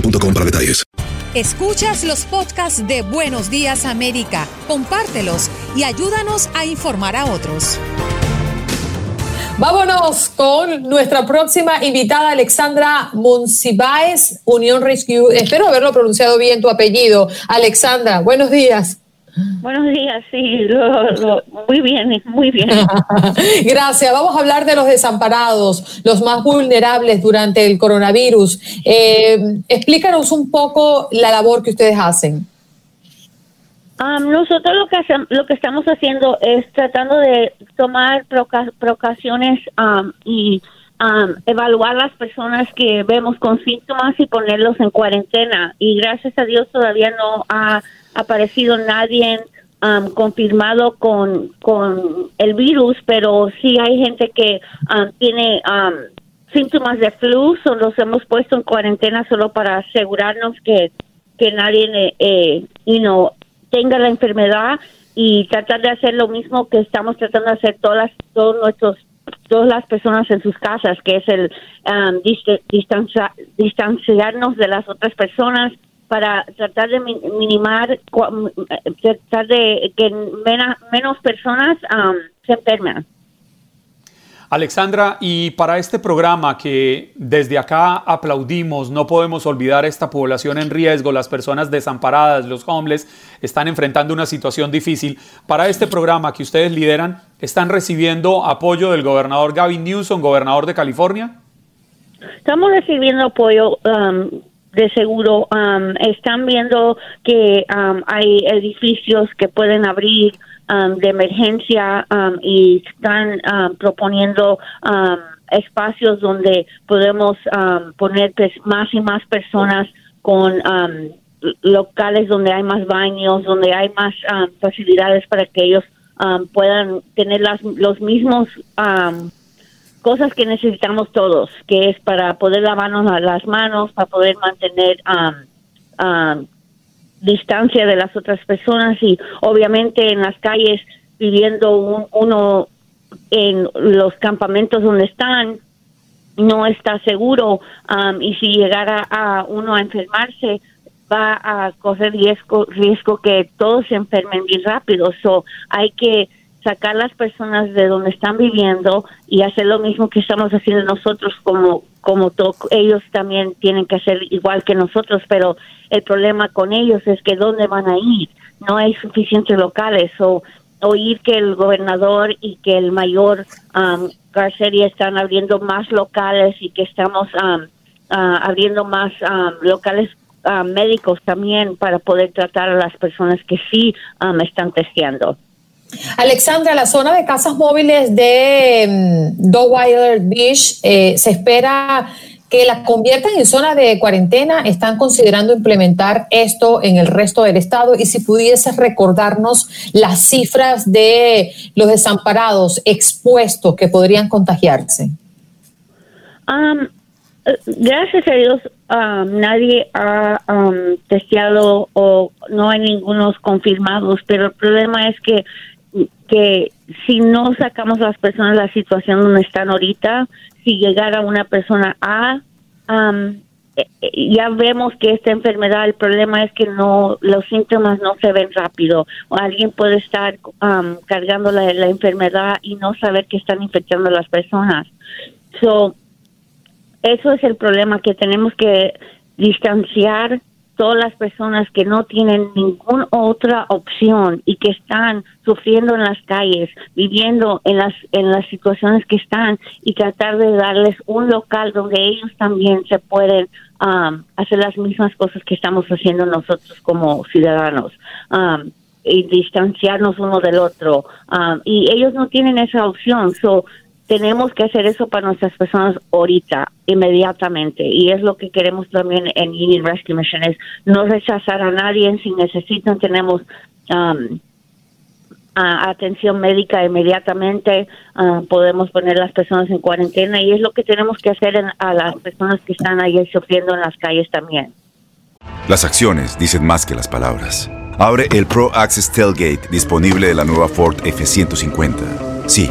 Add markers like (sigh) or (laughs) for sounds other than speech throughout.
boostmobile.com para detalles. Escuchas los podcasts de Buenos Días América, compártelos y ayúdanos a informar a otros. Vámonos con nuestra próxima invitada, Alexandra Monsiváis, Unión Rescue. Espero haberlo pronunciado bien tu apellido. Alexandra, buenos días. (gasps) Buenos días, sí, lo- lo- muy bien, muy bien. (laughs) Gracias. Vamos a hablar de los desamparados, los más vulnerables durante el coronavirus. Eh, explícanos un poco la labor que ustedes hacen. Um, nosotros lo que hacem- lo que estamos haciendo es tratando de tomar proca- precauciones um, y um, evaluar las personas que vemos con síntomas y ponerlos en cuarentena. Y gracias a Dios todavía no ha aparecido nadie um, confirmado con, con el virus, pero sí hay gente que um, tiene síntomas de flu, so los hemos puesto en cuarentena solo para asegurarnos que, que nadie eh, eh, you know, tenga la enfermedad y tratar de hacer lo mismo que estamos tratando de hacer todas todos nuestros todas las personas en sus casas, que es el um, dist- distancia- distanciarnos de las otras personas para tratar de mi- minimar, eh, tratar de que menos personas um, se enfermen. Alexandra, y para este programa que desde acá aplaudimos, no podemos olvidar esta población en riesgo, las personas desamparadas, los homeless, están enfrentando una situación difícil. Para este programa que ustedes lideran, ¿están recibiendo apoyo del gobernador Gavin Newsom, gobernador de California? Estamos recibiendo apoyo um, de seguro. um, están viendo que um, hay edificios que pueden abrir um, de emergencia um, y están um, proponiendo um, espacios donde podemos um, poner pues, más y más personas con um, locales donde hay más baños, donde hay más facilidades para que ellos puedan tener las, los mismos cosas que necesitamos todos, que es para poder lavarnos la- las manos, para poder mantener um, distancia de las otras personas y obviamente en las calles viviendo un- uno en los campamentos donde están no está seguro um, y si llegara a uno a enfermarse va a correr riesgo riesgo que todos se enfermen bien rápido. So hay que sacar las personas de donde están viviendo y hacer lo mismo que estamos haciendo nosotros como como ellos también tienen que hacer igual que nosotros pero el problema con ellos es que dónde van a ir no hay suficientes locales o oír que el gobernador y que el mayor um, están abriendo más locales y que estamos um, ah, abriendo más ah, locales ah, médicos también para poder tratar a las personas que sí me están testeando. Alexandra, la zona de casas móviles de um, Beach eh, se espera que la conviertan en zona de cuarentena. ¿Están considerando implementar esto en el resto del estado? Y si pudieses recordarnos las cifras de los desamparados expuestos que podrían contagiarse. Um, gracias a Dios, um, nadie ha um, testeado o no hay ningunos confirmados, pero el problema es que que si no sacamos a las personas de la situación donde están ahorita, si llegara una persona a, eh, eh, ya vemos que esta enfermedad, el problema es que no, los síntomas no se ven rápido. Alguien puede estar um, cargando la, la, enfermedad y no saber que están infectando a las personas. So, eso es el problema que tenemos que distanciar todas las personas que no tienen ninguna otra opción y que están sufriendo en las calles, viviendo en las en las situaciones que están y tratar de darles un local donde ellos también se pueden um, hacer las mismas cosas que estamos haciendo nosotros como ciudadanos. Um, y distanciarnos uno del otro. Um, y ellos no tienen esa opción. So, tenemos que hacer eso para nuestras personas ahorita, inmediatamente. Y es lo que queremos también en Union Rescue Mission, es no rechazar a nadie. Si necesitan, tenemos um, atención médica inmediatamente. Uh, podemos poner las personas en cuarentena y es lo que tenemos que hacer a las personas que están ahí sufriendo en las calles también. Las acciones dicen más que las palabras. Abre el Pro Access Tailgate disponible de la nueva Ford F-150. Sí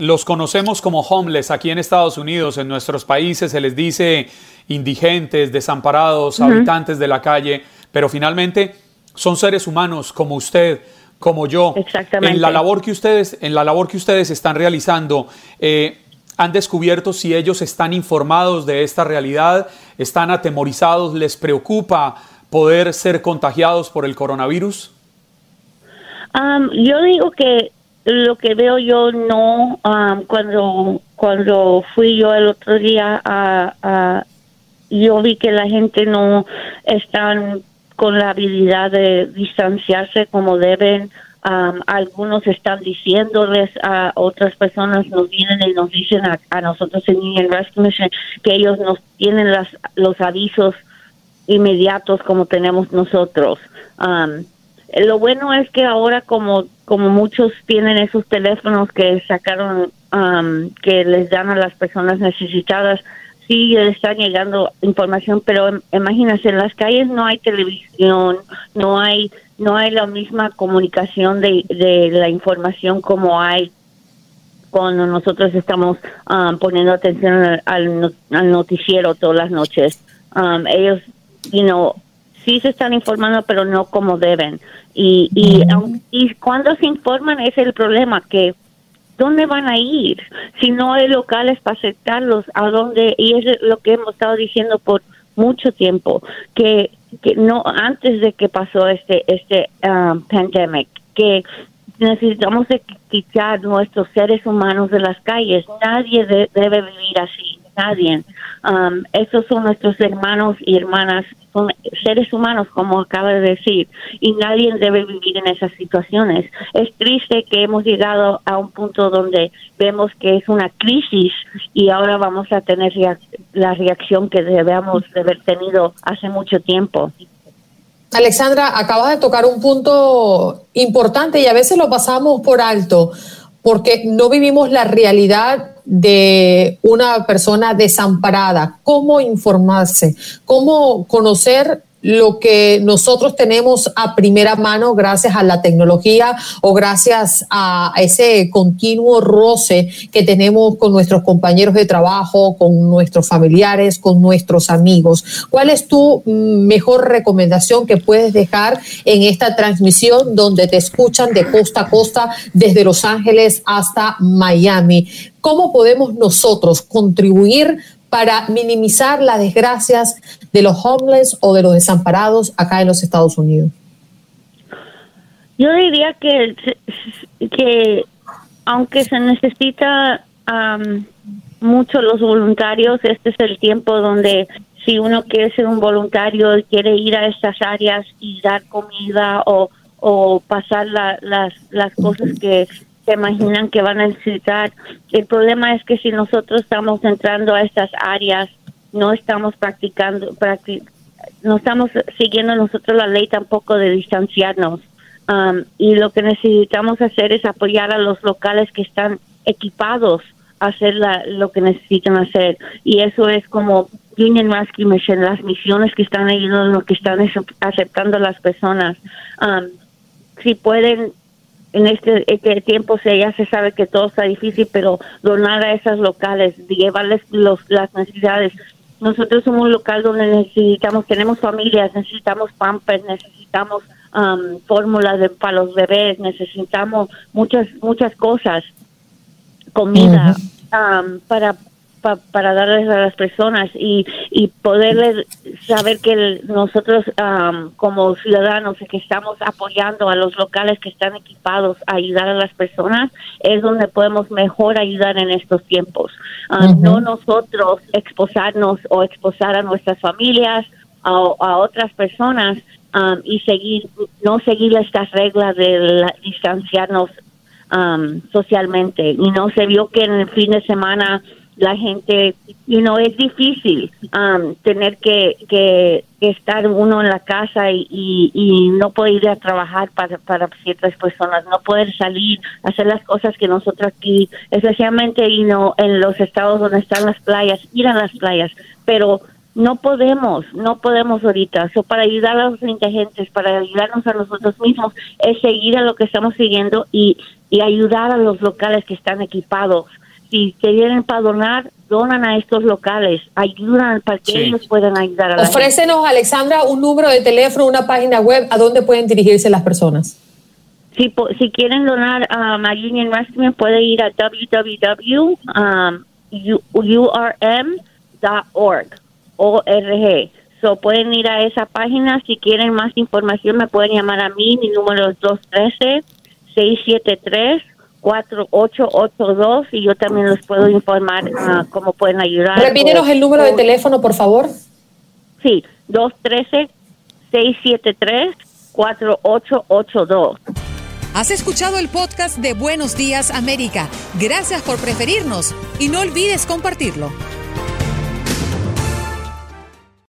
los conocemos como homeless aquí en Estados Unidos, en nuestros países se les dice indigentes, desamparados, habitantes de la calle, pero finalmente son seres humanos como usted, como yo. Exactamente. En la labor que ustedes, en la labor que ustedes están realizando, eh, han descubierto si ellos están informados de esta realidad, están atemorizados, les preocupa poder ser contagiados por el coronavirus. yo digo que lo que veo yo no cuando cuando fui yo el otro día a, yo vi que la gente no están con la habilidad de distanciarse como deben. algunos están diciéndoles a otras personas, nos vienen y nos dicen a, nosotros en Indian Rescue Mission que ellos nos tienen las, los avisos inmediatos como tenemos nosotros. Lo bueno es que ahora como, como muchos tienen esos teléfonos que sacaron, que les dan a las personas necesitadas, sí están llegando información, pero imagínense, en las calles no hay televisión, no hay no hay la misma comunicación de, de la información como hay cuando nosotros estamos um, poniendo atención al, noticiero todas las noches. Um, ellos, you know, sí se están informando, pero no como deben. Y, y, y cuando se informan es el problema, que ¿dónde van a ir? Si no hay locales para aceptarlos, ¿a dónde? Y es lo que hemos estado diciendo por mucho tiempo, que, que no antes de que pasó este este um, pandemic, que necesitamos quitar nuestros seres humanos de las calles. Nadie debe vivir así, nadie. Um, esos son nuestros hermanos y hermanas son seres humanos, como acaba de decir, y nadie debe vivir en esas situaciones. Es triste que hemos llegado a un punto donde vemos que es una crisis y ahora vamos a tener la reacción que debemos de haber tenido hace mucho tiempo. Alexandra, acabas de tocar un punto importante y a veces lo pasamos por alto porque no vivimos la realidad de una persona desamparada, cómo informarse, cómo conocer lo que nosotros tenemos a primera mano gracias a la tecnología o gracias a ese continuo roce que tenemos con nuestros compañeros de trabajo, con nuestros familiares, con nuestros amigos. ¿Cuál es tu mm, mejor recomendación que puedes dejar en esta transmisión donde te escuchan de costa a costa desde Los Ángeles hasta Miami? ¿Cómo podemos nosotros contribuir para minimizar las desgracias de los homeless o de los desamparados acá en los Estados Unidos? Yo diría que, que aunque se necesita mucho los voluntarios, este es el tiempo donde si uno quiere ser un voluntario y quiere ir a estas áreas y dar comida o, o pasar las, las cosas que se imaginan que van a necesitar. El problema es que si nosotros estamos entrando a estas áreas, no estamos practicando, no estamos siguiendo nosotros la ley tampoco de distanciarnos. Um, y lo que necesitamos hacer es apoyar a los locales que están equipados a hacer lo que necesitan hacer. Y eso es como Union Rescue Mission, las misiones que están ayudando, que están aceptando las personas. Um, si pueden en este, este, tiempo se, ya se sabe que todo está difícil, pero donar a esas locales, llevarles los, las necesidades. Nosotros somos un local donde necesitamos, tenemos familias, necesitamos pampers, necesitamos um, fórmulas para los bebés, necesitamos muchas, muchas cosas, comida, um, para para darles a las personas y, y poderles saber que nosotros como ciudadanos que estamos apoyando a los locales que están equipados a ayudar a las personas es donde podemos mejor ayudar en estos tiempos. No nosotros exposarnos o exposar a nuestras familias a, a otras personas y seguir no seguir estas reglas de distanciarnos socialmente y no se vio que en el fin de semana la gente, y no es difícil um, tener que, que, estar uno en la casa y, y, no poder ir a trabajar para, para ciertas personas, no poder salir, hacer las cosas que nosotros aquí, especialmente y no en los estados donde están las playas, ir a las playas, pero no podemos, no podemos ahorita. So, para ayudar a los indigentes, para ayudarnos a nosotros mismos, es seguir a lo que estamos siguiendo y ayudar a los locales que están equipados si quieren para donar, donan a estos locales, ayudan para que ellos puedan ayudar a la Ofrécenos, Alexandra, un número de teléfono, una página web, a dónde pueden dirigirse las personas. Si, si quieren donar a um, Union Rescue, pueden ir a www.urm.org. O-R-G. So, pueden ir a esa página. Si quieren más información, me pueden llamar a mí. Mi número es 213 673 4882 y yo también les puedo informar uh, cómo pueden ayudar. Repítenos el número de teléfono, por favor. Sí, 213-673-4882. Has escuchado el podcast de Buenos Días América. Gracias por preferirnos y no olvides compartirlo.